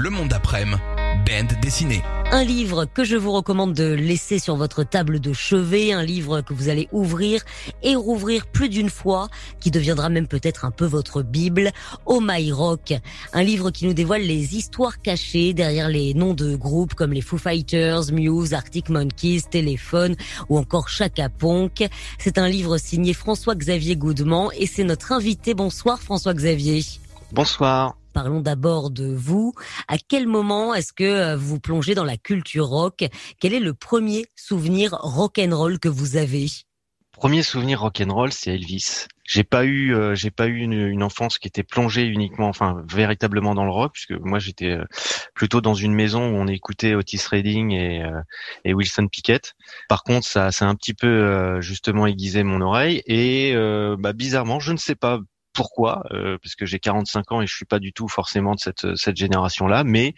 Le monde d'après-midi, bande dessinée. Un livre que je vous recommande de laisser sur votre table de chevet, un livre que vous allez ouvrir et rouvrir plus d'une fois, qui deviendra même peut-être un peu votre Bible, Oh My Rock, un livre qui nous dévoile les histoires cachées derrière les noms de groupes comme les Foo Fighters, Muse, Arctic Monkeys, Téléphone ou encore Chaka Ponk. C'est un livre signé François-Xavier Goudement et c'est notre invité. Bonsoir François-Xavier. Bonsoir. Parlons d'abord de vous. À quel moment est-ce que euh, vous plongez dans la culture rock? Quel est le premier souvenir rock and roll que vous avez? Premier souvenir rock and roll, c'est Elvis. J'ai pas eu, euh, j'ai pas eu une, enfance qui était plongée uniquement, enfin véritablement dans le rock, puisque moi j'étais euh, plutôt dans une maison où on écoutait Otis Redding et, Wilson Pickett. Par contre, ça, ça a un petit peu justement aiguisé mon oreille et bah, bizarrement, je ne sais pas pourquoi euh, parce que j'ai 45 ans et je suis pas du tout forcément de cette cette génération là mais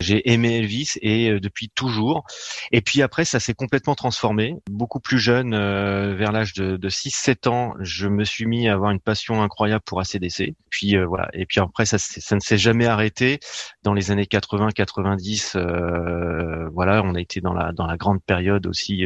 j'ai aimé Elvis et euh, depuis toujours. Et puis après ça s'est complètement transformé. Beaucoup plus jeune euh, vers l'âge de, de 6 7 ans je me suis mis à avoir une passion incroyable pour ACDC puis voilà. Et puis après ça ça ne s'est jamais arrêté. Dans les années 80 90 voilà on a été dans la dans la grande période aussi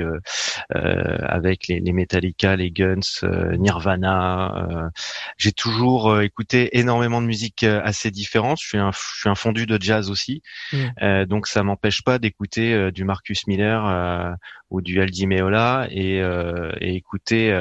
avec les, les Metallica les Guns Nirvana j'ai toujours toujours euh, écouté énormément de musique euh, assez différente. Je suis un, je suis un fondu de jazz aussi, mmh. euh, donc ça m'empêche pas d'écouter du Marcus Miller ou du Aldi Meola et, et écouter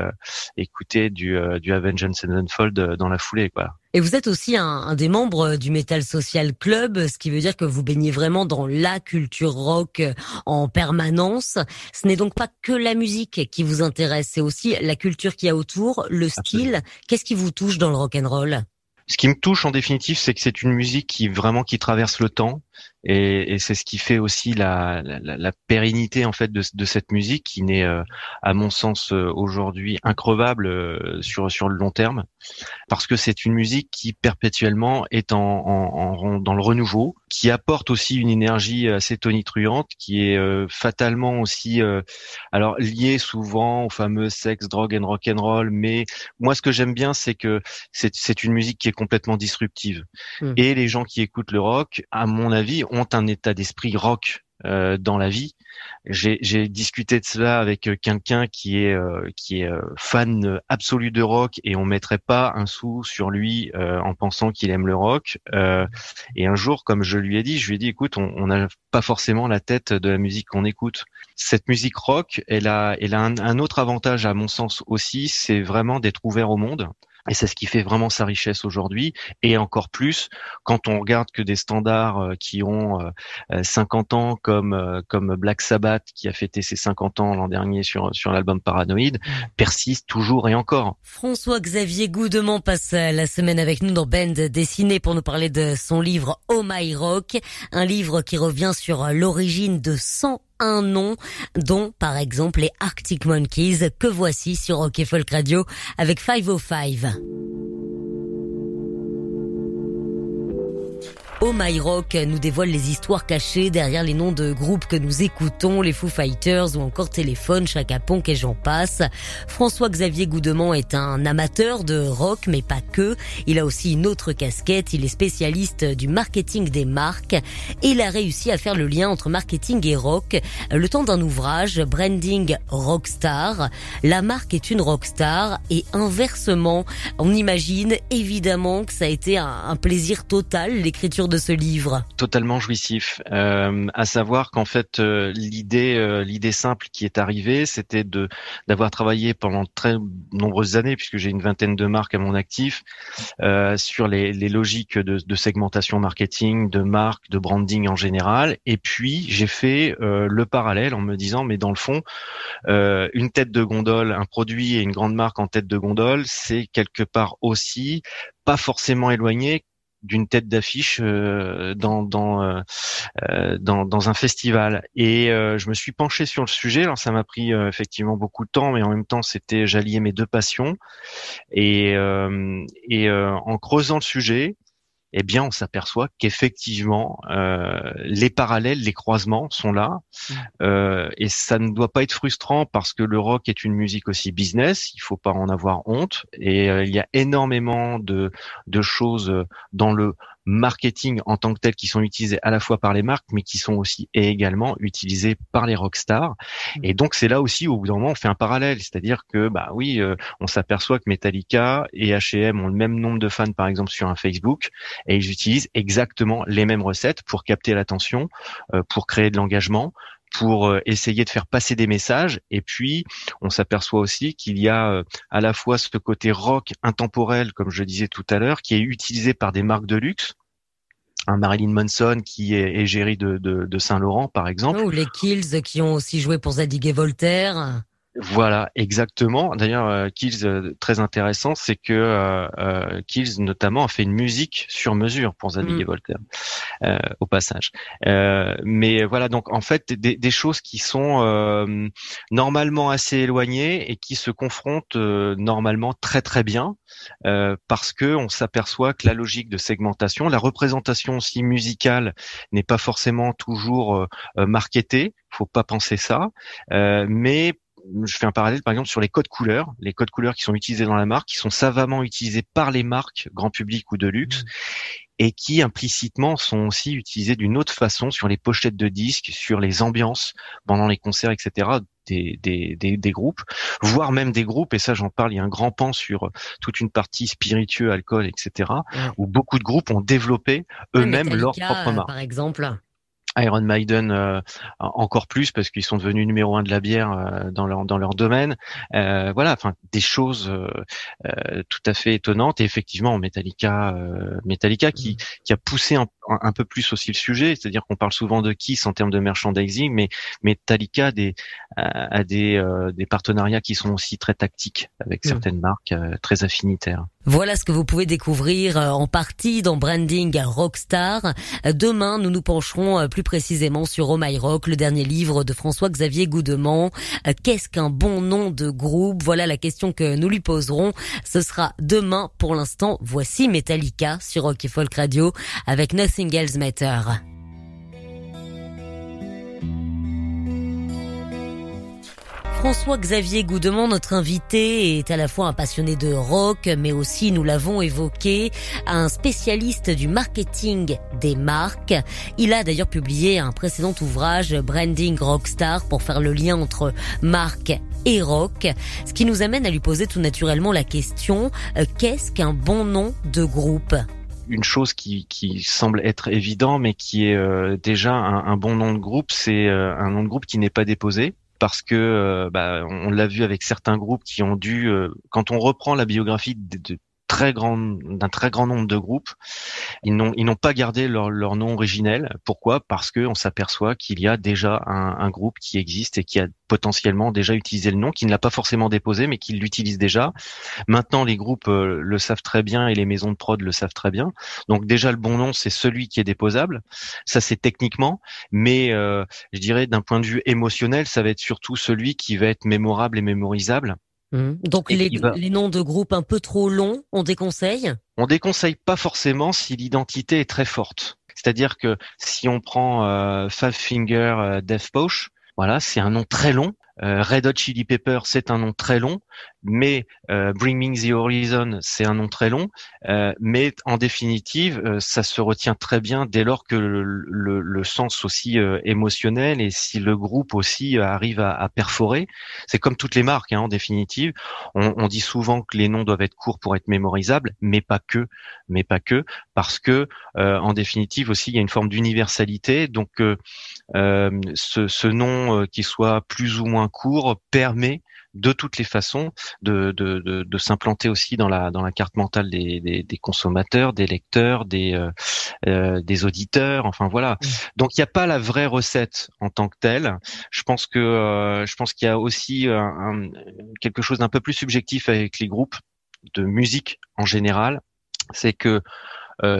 écouter du du Avenged Sevenfold dans la foulée quoi. Et vous êtes aussi un, un, des membres du Metal Social Club, ce qui veut dire que vous baignez vraiment dans la culture rock en permanence. Ce n'est donc pas que la musique qui vous intéresse, c'est aussi la culture qui y a autour, le style. Qu'est-ce qui vous touche dans le rock and roll? Ce qui me touche en définitive, c'est que c'est une musique qui vraiment qui traverse le temps et, et c'est ce qui fait aussi la, la, la, pérennité en fait de, de cette musique qui n'est euh, à mon sens euh, aujourd'hui increvable euh, sur sur le long terme. Parce que c'est une musique qui perpétuellement est en, en, dans le renouveau qui apporte aussi une énergie assez tonitruante qui est fatalement aussi alors liée souvent au fameux sexe drogue and rock and roll mais moi ce que j'aime bien c'est que c'est une musique qui est complètement disruptive. Mmh. et les gens qui écoutent le rock à mon avis ont un état d'esprit rock euh, dans la vie. J'ai discuté de cela avec euh, quelqu'un qui est euh, qui est fan absolu de rock et on mettrait pas un sou sur lui en pensant qu'il aime le rock. et un jour, comme je lui ai dit, je lui ai dit, écoute, on n'a pas forcément la tête de la musique qu'on écoute. Cette musique rock, elle a, elle a un autre avantage à mon sens aussi, c'est vraiment d'être ouvert au monde. Et c'est ce qui fait vraiment sa richesse aujourd'hui. Et encore plus quand on regarde que des standards euh, qui ont 50 euh, euh, ans, comme comme Black Sabbath, qui a fêté ses 50 ans l'an dernier sur sur l'album Paranoid, persistent toujours et encore. François-Xavier Goudemont passe la semaine avec nous dans Band Dessiné pour nous parler de son livre Oh My Rock, un livre qui revient sur l'origine de 100 un nom, dont par exemple les Arctic Monkeys que voici sur Rock Folk Radio avec 505. Oh My Rock nous dévoile les histoires cachées derrière les noms de groupes que nous écoutons, les Foo Fighters ou encore Téléphone, Chaka Ponk et j'en passe. François-Xavier Goudemont est un amateur de rock, mais pas que. Il a aussi une autre casquette. Il est spécialiste du marketing des marques et il a réussi à faire le lien entre marketing et rock le temps d'un ouvrage, Branding Rockstar. La marque est une rockstar et inversement, on imagine évidemment que ça a été un, plaisir total l'écriture de ce livre Totalement jouissif. Euh, à savoir qu'en fait, euh, l'idée, euh, l'idée simple qui est arrivée, c'était d'avoir travaillé pendant très nombreuses années, puisque j'ai une vingtaine de marques à mon actif, euh, sur les, les logiques de, de, segmentation marketing, de marque, de branding en général. Et puis j'ai fait le parallèle en me disant, mais dans le fond, une tête de gondole, un produit et une grande marque en tête de gondole, c'est quelque part aussi pas forcément éloigné d'une tête d'affiche euh, dans dans, euh, dans, dans un festival. Et je me suis penché sur le sujet. Alors ça m'a pris effectivement beaucoup de temps, mais en même temps c'était j'alliais mes deux passions. Et et en creusant le sujet, eh bien, on s'aperçoit qu'effectivement, euh, les parallèles, les croisements sont là, mmh. euh, et ça ne doit pas être frustrant parce que le rock est une musique aussi business. Il faut pas en avoir honte, et euh, il y a énormément de, de choses dans le marketing en tant que tel qui sont utilisés à la fois par les marques, mais qui sont aussi et également utilisés par les rockstars. Mmh. Et donc c'est là aussi où, au bout d'un moment on fait un parallèle, c'est-à-dire que bah oui, euh, on s'aperçoit que Metallica et H&M ont le même nombre de fans par exemple sur un Facebook, et ils utilisent exactement les mêmes recettes pour capter l'attention, euh, pour créer de l'engagement, pour euh, essayer de faire passer des messages. Et puis, on s'aperçoit aussi qu'il y a euh, à la fois ce côté rock intemporel, comme je disais tout à l'heure, qui est utilisé par des marques de luxe. Un Marilyn Manson qui est égérie de, de, de Saint-Laurent, par exemple. Ou les Kills qui ont aussi joué pour Zadig et Voltaire. Voilà, exactement. D'ailleurs, euh, Kills, euh, très intéressant, c'est que euh, euh, Kills notamment a fait une musique sur mesure pour Zadig et mm. Voltaire, au passage. mais voilà, donc en fait, des, des choses qui sont normalement assez éloignées et qui se confrontent normalement très très bien, parce que on s'aperçoit que la logique de segmentation, la représentation aussi musicale n'est pas forcément toujours marketée. Faut pas penser ça, mais je fais un parallèle par exemple sur les codes couleurs, les codes couleurs qui sont utilisés dans la marque, qui sont savamment utilisés par les marques grand public ou de luxe. Mmh. Et qui implicitement sont aussi utilisés d'une autre façon sur les pochettes de disques, sur les ambiances pendant les concerts, etc. Des, des, des, des, groupes, voire même des groupes, et ça j'en parle, il y a un grand pan sur toute une partie spiritueux, alcool, etc., où beaucoup de groupes ont développé eux-mêmes leur propre marque. Par exemple. Iron Maiden euh, encore plus parce qu'ils sont devenus numéro un de la bière euh, dans leur dans leur domaine. Euh, voilà, enfin des choses tout à fait étonnantes et effectivement Metallica, Metallica qui mm. qui a poussé un, un, peu plus aussi le sujet, c'est-à-dire qu'on parle souvent de Kiss en termes de merchandising, mais Metallica a des a des des partenariats qui sont aussi très tactiques avec mm. certaines marques très affinitaires. Voilà ce que vous pouvez découvrir en partie dans Branding Rockstar. Demain, nous nous pencherons plus précisément sur Oh My Rock, le dernier livre de François-Xavier Goudemont. Euh, qu'est-ce qu'un bon nom de groupe? Voilà la question que nous lui poserons. Ce sera demain. Pour l'instant, voici Metallica sur Rock Folk Radio avec Nothing Else Matter. François-Xavier Goudemont, notre invité, est à la fois un passionné de rock, mais aussi, nous l'avons évoqué, un spécialiste du marketing des marques. Il a d'ailleurs publié un précédent ouvrage, Branding Rockstar, pour faire le lien entre marque et rock, ce qui nous amène à lui poser tout naturellement la question, euh, qu'est-ce qu'un bon nom de groupe? Une chose qui, semble être évident, mais qui est euh, déjà un, bon nom de groupe, c'est euh, un nom de groupe qui n'est pas déposé parce que euh, bah, on l'a vu avec certains groupes qui ont dû, euh, quand on reprend la biographie de, très grand d'un très grand nombre de groupes. Ils n'ont ils n'ont pas gardé leur, leur nom originel. Pourquoi? Parce que on s'aperçoit qu'il y a déjà un, un, groupe qui existe et qui a potentiellement déjà utilisé le nom, qui ne l'a pas forcément déposé, mais qui l'utilise déjà. Maintenant, les groupes euh, le savent très bien et les maisons de prod le savent très bien. Donc déjà, le bon nom, c'est celui qui est déposable. Ça, c'est techniquement, mais euh, je dirais d'un point de vue émotionnel, ça va être surtout celui qui va être mémorable et mémorisable. Mmh. Donc les, les, noms de groupes un peu trop longs, on déconseille? On déconseille pas forcément si l'identité est très forte. C'est-à-dire que si on prend euh, Five Finger euh, Death Poche, voilà, c'est un nom très long. Euh, Red Hot Chili Pepper, c'est un nom très long mais euh, Bring the Horizon, c'est un nom très long, euh, mais en définitive, euh, ça se retient très bien dès lors que le, le, sens aussi euh, émotionnel et si le groupe aussi arrive à, à perforer. C'est comme toutes les marques, hein, en définitive. On, on, dit souvent que les noms doivent être courts pour être mémorisables, mais pas que, mais pas que, parce que en définitive aussi, il y a une forme d'universalité. Donc, ce, ce nom qui soit plus ou moins court permet de toutes les façons de, de, de, de s'implanter aussi dans la, dans la carte mentale des, des, des consommateurs, des lecteurs, des, euh, euh des auditeurs. Enfin voilà. Mmh. Donc il n'y a pas la vraie recette en tant que telle. Je pense que euh, je pense qu'il y a aussi un, quelque chose d'un peu plus subjectif avec les groupes de musique en général. C'est que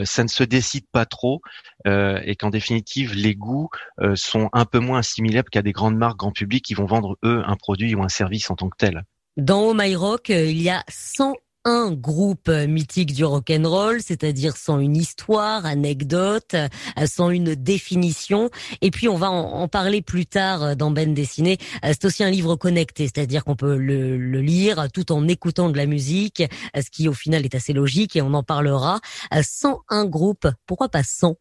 ça ne se décide pas trop et qu'en définitive les goûts sont un peu moins assimilables qu'à des grandes marques grand public qui vont vendre eux un produit ou un service en tant que tel. Dans Oh il y a 100 un groupe mythique du rock and roll, c'est-à-dire sans une histoire, anecdote, sans une définition. Et puis on va en, parler plus tard dans Ben dessiné. C'est aussi un livre connecté, c'est-à-dire qu'on peut le, le, lire tout en écoutant de la musique, ce qui au final est assez logique et on en parlera. Sans un groupe, pourquoi pas sans?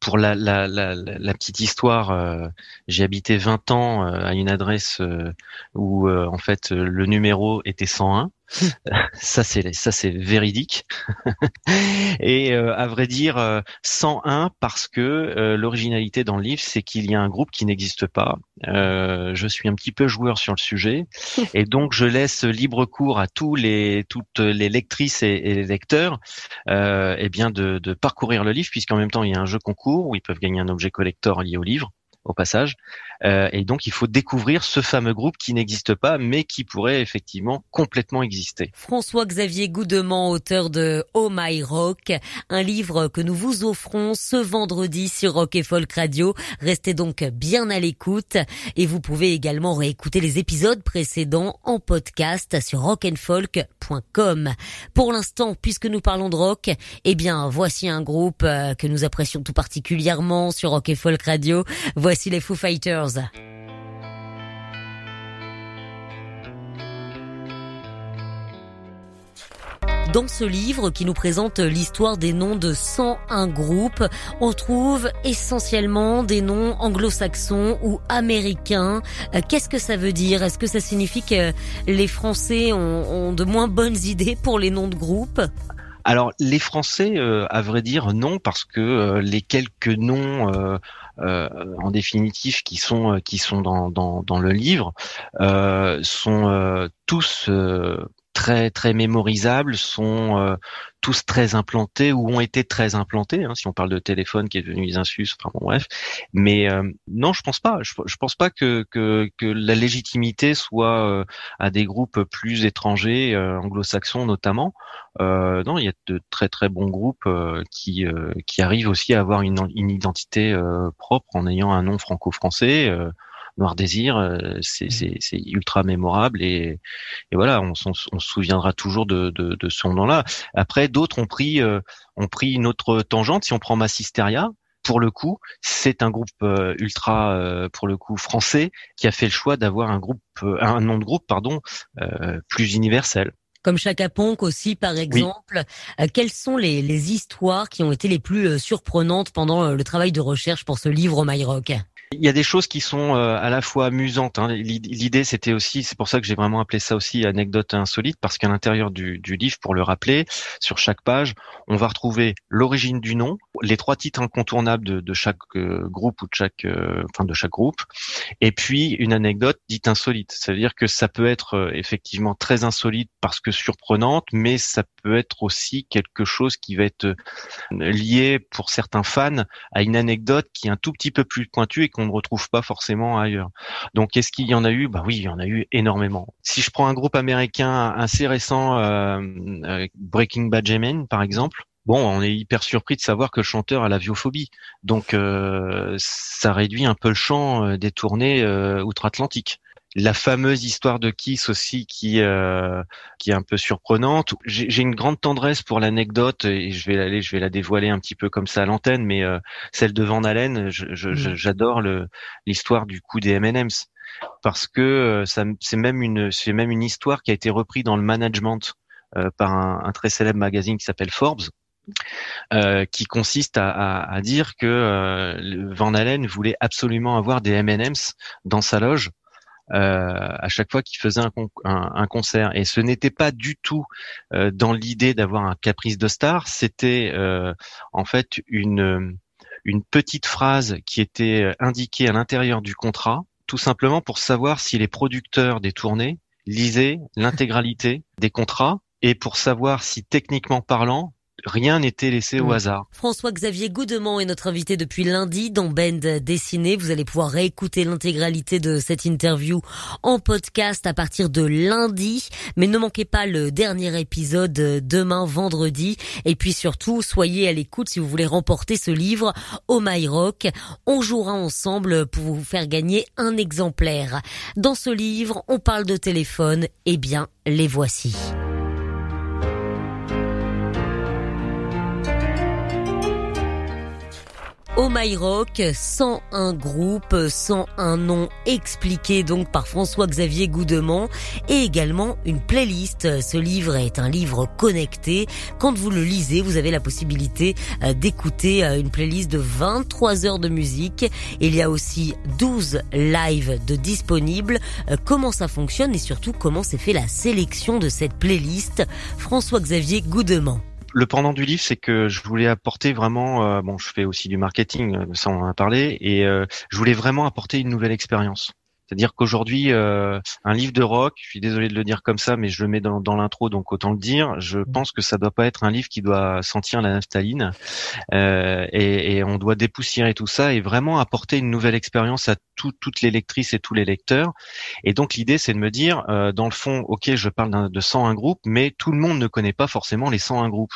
Pour la, la, la, la, petite histoire, euh, j'ai habité 20 ans euh, à une adresse euh, où en fait le numéro était 101 ça c'est ça c'est véridique. Et euh, à vrai dire 101 euh, parce que euh, l'originalité dans le livre c'est qu'il y a un groupe qui n'existe pas. Je suis un petit peu joueur sur le sujet. Et donc je laisse libre cours à tous les toutes les lectrices et, les lecteurs eh bien de, de parcourir le livre puisqu'en même temps il y a un jeu concours où ils peuvent gagner un objet collector lié au livre au passage. Euh, et donc il faut découvrir ce fameux groupe qui n'existe pas, mais qui pourrait effectivement complètement exister. François-Xavier Goudement, auteur de Oh My Rock, un livre que nous vous offrons ce vendredi sur Rock et Folk Radio. Restez donc bien à l'écoute et vous pouvez également réécouter les épisodes précédents en podcast sur rockandfolk.com. Pour l'instant, puisque nous parlons de rock, eh bien voici un groupe euh, que nous apprécions tout particulièrement sur Rock et Folk Radio. Voici les Foo Fighters. Dans ce livre qui nous présente l'histoire des noms de 101 groupes, on trouve essentiellement des noms anglo-saxons ou américains. Euh, qu'est-ce que ça veut dire? Est-ce que ça signifie que les Français ont, de moins bonnes idées pour les noms de groupes? Alors les Français, euh, à vrai dire, non, parce que euh, les quelques noms en définitive qui sont euh, qui sont dans, dans, dans le livre euh, sont tous très très mémorisables, sont tous très implantés ou ont été très implantés. Hein, si on parle de téléphone qui est devenu Isinsus, enfin bon bref. Mais non, je pense pas. Je, je pense pas que, que, que la légitimité soit à des groupes plus étrangers, anglo-saxons notamment. Euh, non, il y a de très très bons groupes euh, qui qui arrivent aussi à avoir une, une identité propre en ayant un nom franco-français. Noir Désir, mmh. c'est ultra mémorable et, et voilà, on, on, se souviendra toujours de, de, de ce nom-là. Après, d'autres ont pris ont pris une autre tangente. Si on prend Massisteria, pour le coup, c'est un groupe ultra, pour le coup, français qui a fait le choix d'avoir un groupe, un nom de groupe, pardon, plus universel comme Chaka Ponk aussi par exemple. Euh, quelles sont les, les, histoires qui ont été les plus euh, surprenantes pendant euh, le travail de recherche pour ce livre My Rock il y a des choses qui sont euh, à la fois amusantes. Hein. L'idée, c'était aussi, c'est pour ça que j'ai vraiment appelé ça aussi anecdote insolite, parce qu'à l'intérieur du, du, livre, pour le rappeler, sur chaque page, on va retrouver l'origine du nom, les trois titres incontournables de, de chaque euh, groupe ou de chaque, euh, enfin de chaque groupe, et puis une anecdote dite insolite. C'est-à-dire que ça peut être effectivement très insolite parce que surprenante, mais ça peut être aussi quelque chose qui va être lié pour certains fans à une anecdote qui est un tout petit peu plus pointue et qu'on ne retrouve pas forcément ailleurs. Donc est-ce qu'il y en a eu? Bah oui, il y en a eu énormément. Si je prends un groupe américain assez récent, euh, euh Breaking Benjamin par exemple, bon, on est hyper surpris de savoir que le chanteur a la viophobie. Donc euh, ça réduit un peu le champ euh, des tournées outre-Atlantique la fameuse histoire de Kiss aussi qui euh, qui est un peu surprenante. J'ai une grande tendresse pour l'anecdote et je vais aller, je vais la dévoiler un petit peu comme ça à l'antenne, mais euh, celle de Van Halen, mm. j'adore l'histoire du coup des M&M's parce que euh, ça c'est même une c'est même une histoire qui a été reprise dans le management par un, très célèbre magazine qui s'appelle Forbes. qui consiste à, à, à dire que Van Halen voulait absolument avoir des M&M's dans sa loge euh, à chaque fois qu'il faisait un, un, concert. Et ce n'était pas du tout euh, dans l'idée d'avoir un caprice de star, c'était euh, en fait une, une petite phrase qui était indiquée à l'intérieur du contrat, tout simplement pour savoir si les producteurs des tournées lisaient l'intégralité des contrats et pour savoir si techniquement parlant, rien n'était laissé au mm. hasard. François-Xavier Goudemont est notre invité depuis lundi dans Bend Dessiné. Vous allez pouvoir réécouter l'intégralité de cette interview en podcast à partir de lundi. Mais ne manquez pas le dernier épisode demain vendredi. Et puis surtout, soyez à l'écoute si vous voulez remporter ce livre au My Rock. On jouera ensemble pour vous faire gagner un exemplaire. Dans ce livre, on parle de téléphone. Eh bien, les voici. Oh My Rock, sans un groupe, sans un nom expliqué donc par François-Xavier Goudemont et également une playlist. Ce livre est un livre connecté. Quand vous le lisez, vous avez la possibilité euh, d'écouter euh, une playlist de 23 heures de musique. Il y a aussi 12 lives de disponibles. Euh, comment ça fonctionne et surtout comment s'est fait la sélection de cette playlist? François-Xavier Goudemont le pendant du livre, c'est que je voulais apporter vraiment, euh, bon, je fais aussi du marketing, euh, ça on en a parlé, et euh, je voulais vraiment apporter une nouvelle expérience. C'est-à-dire qu'aujourd'hui, euh, un livre de rock, je suis désolé de le dire comme ça, mais je le mets dans, dans l'intro, donc autant le dire. Je mmh. pense que ça doit pas être un livre qui doit sentir la naphtaline, euh, et, et, on doit dépoussiérer tout ça et vraiment apporter une nouvelle expérience à toutes les lectrices et tous les lecteurs. Et donc l'idée, c'est de me dire, euh, dans le fond, ok, je parle de 101 groupes, mais tout le monde ne connaît pas forcément les 101 groupes.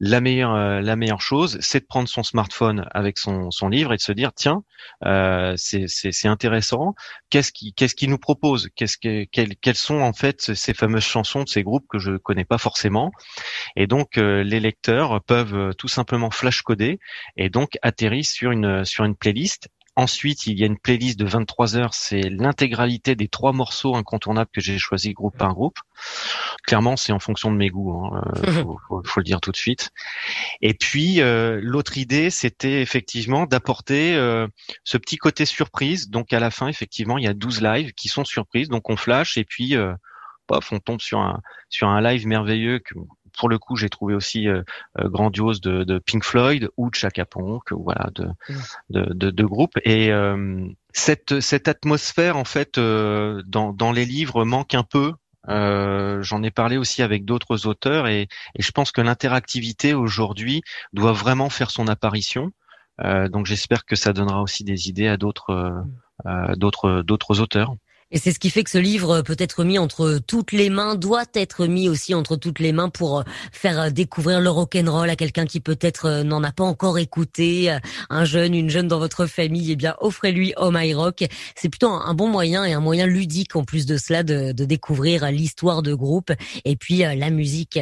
La meilleure, euh, la meilleure chose, c'est de prendre son smartphone avec son, livre et de se dire tiens, euh, c'est intéressant. Qu'est-ce qui, qu'est-ce qui nous propose? Qu'est-ce que, quelles, sont en fait ces fameuses chansons de ces groupes que je connais pas forcément? Et donc euh, les lecteurs peuvent tout simplement flash coder et donc atterrir sur une sur une playlist Ensuite, il y a une playlist de 23 heures, c'est l'intégralité des trois morceaux incontournables que j'ai choisi groupe par groupe. Clairement, c'est en fonction de mes goûts, hein, euh, faut, le dire tout de suite. Et puis, euh, l'autre idée, c'était effectivement d'apporter euh, ce petit côté surprise. Donc, à la fin, effectivement, il y a 12 lives qui sont surprises. Donc, on flash et puis, pof, on tombe sur un sur un live merveilleux que pour le coup, j'ai trouvé aussi euh, euh, grandiose de, Pink Floyd ou de Chaka Ponk, voilà, de, mm. de, de, groupes. Et euh, cette, cette atmosphère, en fait, dans, dans les livres manque un peu. J'en ai parlé aussi avec d'autres auteurs et, et, je pense que l'interactivité aujourd'hui doit vraiment faire son apparition. donc j'espère que ça donnera aussi des idées à d'autres mm. d'autres d'autres auteurs. Et c'est ce qui fait que ce livre peut être mis entre toutes les mains, doit être mis aussi entre toutes les mains pour euh, faire euh, découvrir le rock'n'roll à quelqu'un qui peut-être euh, n'en a pas encore écouté, un jeune, une jeune dans votre famille. Eh bien, offrez-lui Oh My Rock. C'est plutôt un bon moyen et un moyen ludique en plus de cela de, de découvrir l'histoire de groupe et puis la musique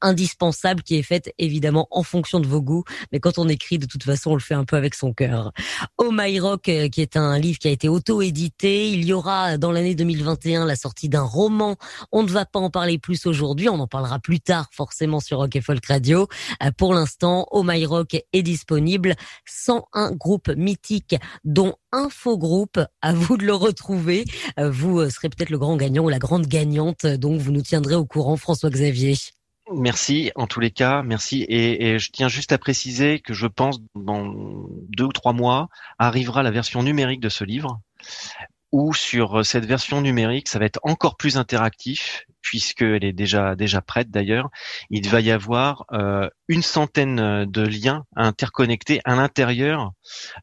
indispensable qui est faite évidemment en fonction de vos goûts. Mais quand on écrit, de toute façon, on le fait un peu avec son cœur. Oh My Rock, qui est un livre qui a été auto-édité. Il y aura l'année 2021 la sortie d'un roman. On ne va pas en parler plus aujourd'hui, on en parlera plus tard forcément sur Rock et Folk Radio. Euh, pour l'instant, Oh My Rock est disponible. 101 groupes mythiques dont un faux groupe. À vous de le retrouver. Euh, vous euh, serez peut-être le grand gagnant ou la grande gagnante, donc vous nous tiendrez au courant, François Xavier. Merci, en tous les cas, merci. Et, je tiens juste à préciser que je pense dans deux ou trois mois arrivera la version numérique de ce livre ou sur euh, cette version numérique, ça va être encore plus interactif puisqu'elle est déjà déjà prête d'ailleurs. Il va y avoir euh, une centaine de liens interconnectés à l'intérieur.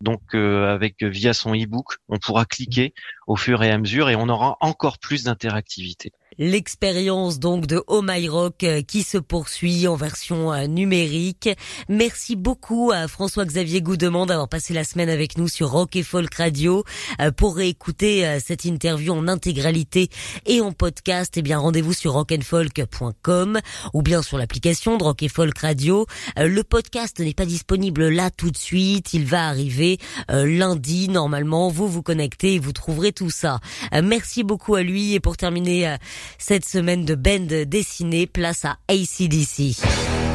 Donc euh, avec via son e-book, on pourra cliquer au fur et à mesure et on aura encore plus d'interactivité. L'expérience donc de Oh My Rock euh, qui se poursuit en version numérique. Merci beaucoup à François-Xavier Goudemont d'avoir passé la semaine avec nous sur Rock et Folk Radio. Pour réécouter cette interview en intégralité et en podcast, eh bien rendez-vous sur rockandfolk.com ou bien sur l'application de Rock et Folk Radio. Le podcast n'est pas disponible là tout de suite, il va arriver lundi normalement. Vous vous connectez et vous trouverez tout ça. Merci beaucoup à lui et pour terminer cette semaine de band dessiné, place à ACDC.